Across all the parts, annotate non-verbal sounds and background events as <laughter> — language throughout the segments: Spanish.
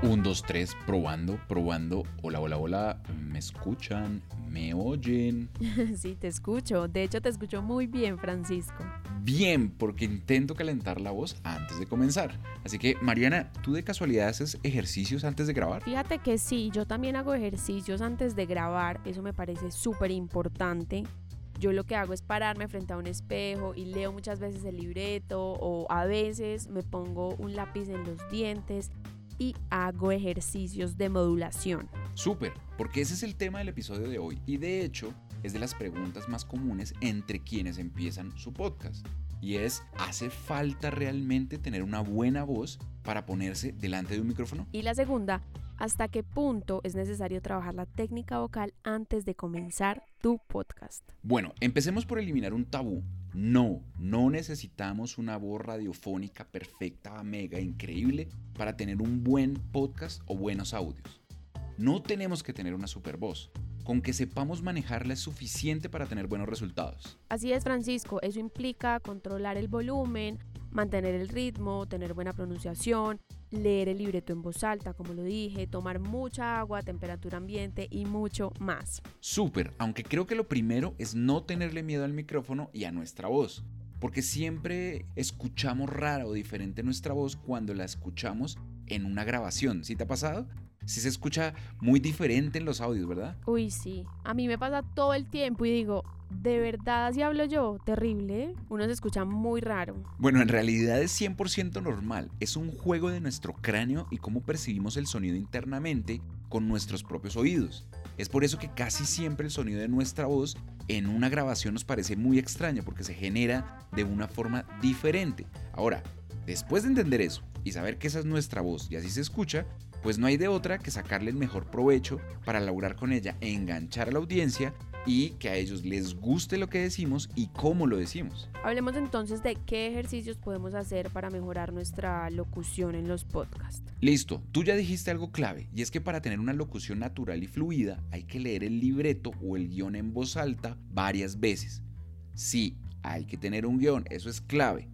1, 2, 3, probando, probando. Hola, hola, hola. ¿Me escuchan? ¿Me oyen? <laughs> Sí, te escucho. De hecho, te escucho muy bien, Francisco. Bien, porque intento calentar la voz antes de comenzar. Así que, Mariana, ¿tú de casualidad haces ejercicios antes de grabar? Fíjate que sí, yo también hago ejercicios antes de grabar. Eso me parece súper importante. Yo lo que hago es pararme frente a un espejo y leo muchas veces el libreto o a veces me pongo un lápiz en los dientes y hago ejercicios de modulación. Súper, porque ese es el tema del episodio de hoy y de hecho es de las preguntas más comunes entre quienes empiezan su podcast. Y es, ¿hace falta realmente tener una buena voz para ponerse delante de un micrófono? Y la segunda, ¿hasta qué punto es necesario trabajar la técnica vocal antes de comenzar tu podcast? Bueno, empecemos por eliminar un tabú no, no necesitamos una voz radiofónica perfecta, mega, increíble para tener un buen podcast o buenos audios. No tenemos que tener una super voz. Con que sepamos manejarla es suficiente para tener buenos resultados. Así es, Francisco. Eso implica controlar el volumen, mantener el ritmo, tener buena pronunciación, leer el libreto en voz alta, como lo dije, tomar mucha agua, temperatura ambiente y mucho más. Súper, aunque creo que lo primero es no tenerle miedo al micrófono y a nuestra voz. Porque siempre escuchamos rara o diferente nuestra voz cuando la escuchamos en una grabación. ¿Sí te ha pasado? Sí se escucha muy diferente en los audios, ¿verdad? Uy, sí. A mí me pasa todo el tiempo y digo, ¿De verdad así hablo yo? Terrible. Uno se escucha muy raro. Bueno, en realidad es 100% normal. Es un juego de nuestro cráneo y cómo percibimos el sonido internamente con nuestros propios oídos. Es por eso que casi siempre el sonido de nuestra voz en una grabación nos parece muy extraño porque se genera de una forma diferente. Ahora, después de entender eso y saber que esa es nuestra voz y así se escucha, pues no hay de otra que sacarle el mejor provecho para lograr con ella enganchar a la audiencia y que a ellos les guste lo que decimos y cómo lo decimos. Hablemos entonces de qué ejercicios podemos hacer para mejorar nuestra locución en los podcasts. Listo, tú ya dijiste algo clave y es que para tener una locución natural y fluida hay que leer el libreto o el guion en voz alta varias veces. Sí, hay que tener un guion, eso es clave.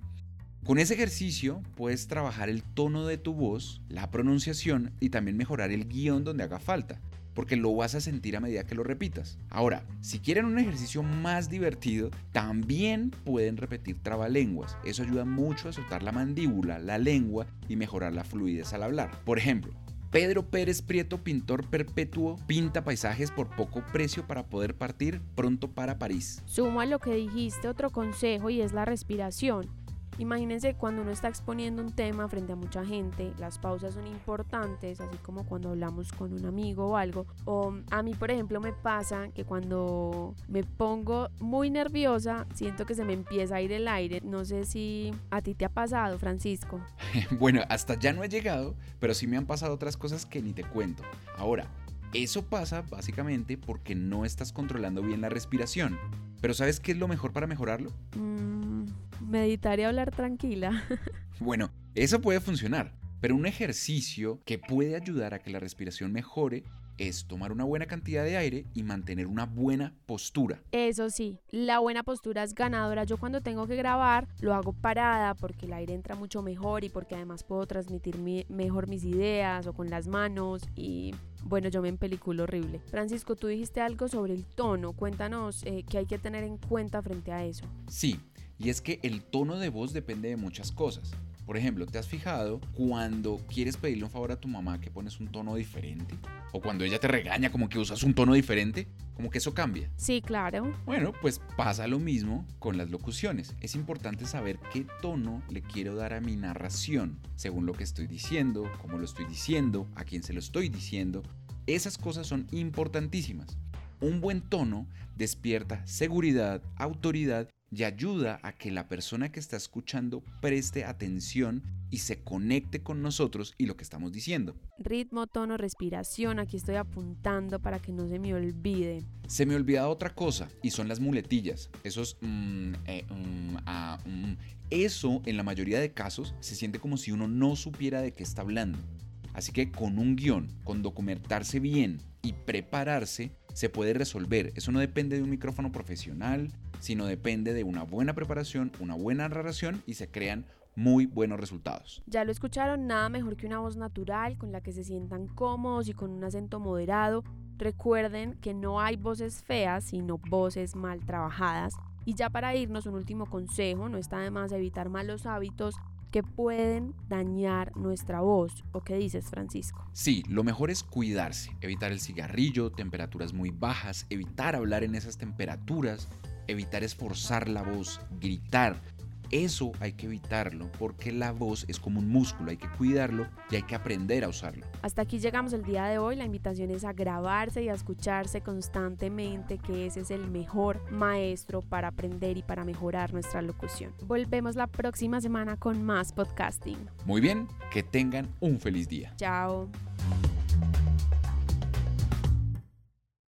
Con ese ejercicio puedes trabajar el tono de tu voz, la pronunciación y también mejorar el guion donde haga falta porque lo vas a sentir a medida que lo repitas. Ahora, si quieren un ejercicio más divertido, también pueden repetir trabalenguas. Eso ayuda mucho a soltar la mandíbula, la lengua y mejorar la fluidez al hablar. Por ejemplo, Pedro Pérez Prieto, pintor perpetuo, pinta paisajes por poco precio para poder partir pronto para París. Sumo a lo que dijiste otro consejo y es la respiración. Imagínense cuando uno está exponiendo un tema frente a mucha gente, las pausas son importantes, así como cuando hablamos con un amigo o algo. O a mí, por ejemplo, me pasa que cuando me pongo muy nerviosa, siento que se me empieza a ir el aire. No sé si a ti te ha pasado, Francisco. <laughs> bueno, hasta ya no he llegado, pero sí me han pasado otras cosas que ni te cuento. Ahora, eso pasa básicamente porque no estás controlando bien la respiración. Pero ¿sabes qué es lo mejor para mejorarlo? Mm, meditar y hablar tranquila. <laughs> bueno, eso puede funcionar, pero un ejercicio que puede ayudar a que la respiración mejore es tomar una buena cantidad de aire y mantener una buena postura. Eso sí, la buena postura es ganadora. Yo cuando tengo que grabar lo hago parada porque el aire entra mucho mejor y porque además puedo transmitir mejor mis ideas o con las manos y bueno, yo me empeliculo horrible. Francisco, tú dijiste algo sobre el tono. Cuéntanos eh, qué hay que tener en cuenta frente a eso. Sí, y es que el tono de voz depende de muchas cosas. Por ejemplo, ¿te has fijado cuando quieres pedirle un favor a tu mamá que pones un tono diferente? O cuando ella te regaña como que usas un tono diferente, como que eso cambia. Sí, claro. Bueno, pues pasa lo mismo con las locuciones. Es importante saber qué tono le quiero dar a mi narración, según lo que estoy diciendo, cómo lo estoy diciendo, a quién se lo estoy diciendo. Esas cosas son importantísimas. Un buen tono despierta seguridad, autoridad y ayuda a que la persona que está escuchando preste atención y se conecte con nosotros y lo que estamos diciendo. Ritmo, tono, respiración, aquí estoy apuntando para que no se me olvide. Se me olvida otra cosa y son las muletillas. Esos... Mm, eh, mm, ah, mm. Eso en la mayoría de casos se siente como si uno no supiera de qué está hablando. Así que con un guion, con documentarse bien y prepararse, se puede resolver. Eso no depende de un micrófono profesional, sino depende de una buena preparación, una buena narración y se crean muy buenos resultados. Ya lo escucharon, nada mejor que una voz natural con la que se sientan cómodos y con un acento moderado. Recuerden que no hay voces feas, sino voces mal trabajadas. Y ya para irnos, un último consejo, no está de más evitar malos hábitos que pueden dañar nuestra voz. ¿O qué dices, Francisco? Sí, lo mejor es cuidarse, evitar el cigarrillo, temperaturas muy bajas, evitar hablar en esas temperaturas, evitar esforzar la voz, gritar, eso hay que evitarlo porque la voz es como un músculo, hay que cuidarlo y hay que aprender a usarlo. Hasta aquí llegamos el día de hoy. La invitación es a grabarse y a escucharse constantemente, que ese es el mejor maestro para aprender y para mejorar nuestra locución. Volvemos la próxima semana con más podcasting. Muy bien, que tengan un feliz día. Chao.